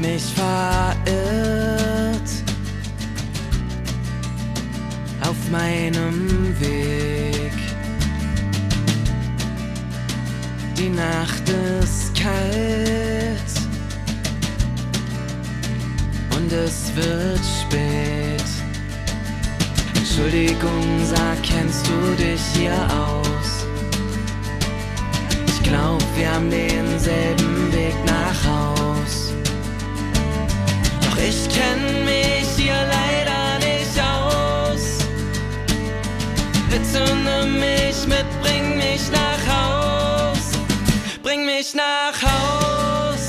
mich verirrt auf meinem Weg. Die Nacht ist kalt und es wird spät. Entschuldigung, sag, kennst du dich hier aus? Ich glaub, wir haben denselben Bitte nimm mich mit, bring mich nach Haus. Bring mich nach Haus.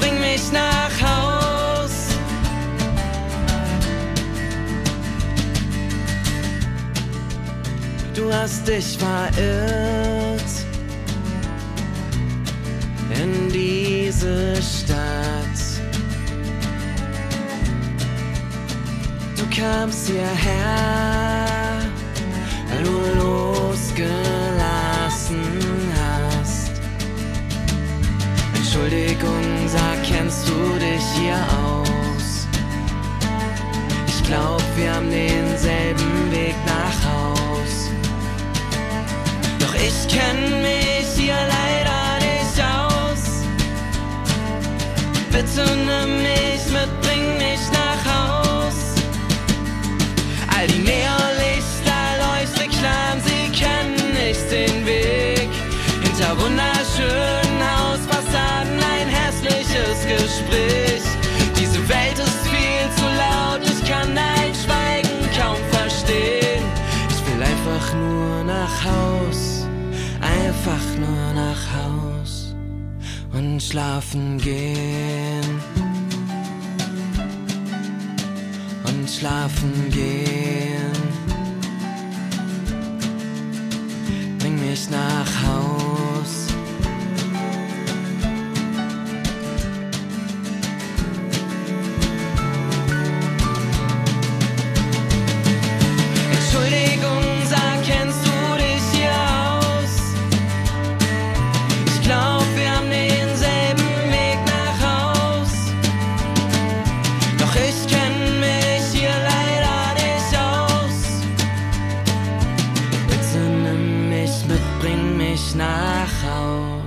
Bring mich nach Haus. Du hast dich verirrt in diese Stadt. Kamst hierher, weil du losgelassen hast. Entschuldigung, sag, kennst du dich hier aus? Ich glaub, wir haben denselben Weg nach Haus. Doch ich kenn mich hier leider nicht aus. Bitte nimm mich mit, Hinter wunderschönen Hausfassaden ein hässliches Gespräch. Diese Welt ist viel zu laut, ich kann dein Schweigen kaum verstehen. Ich will einfach nur nach Haus, einfach nur nach Haus und schlafen gehen. Und schlafen gehen. Bring mich nach Haus. 好。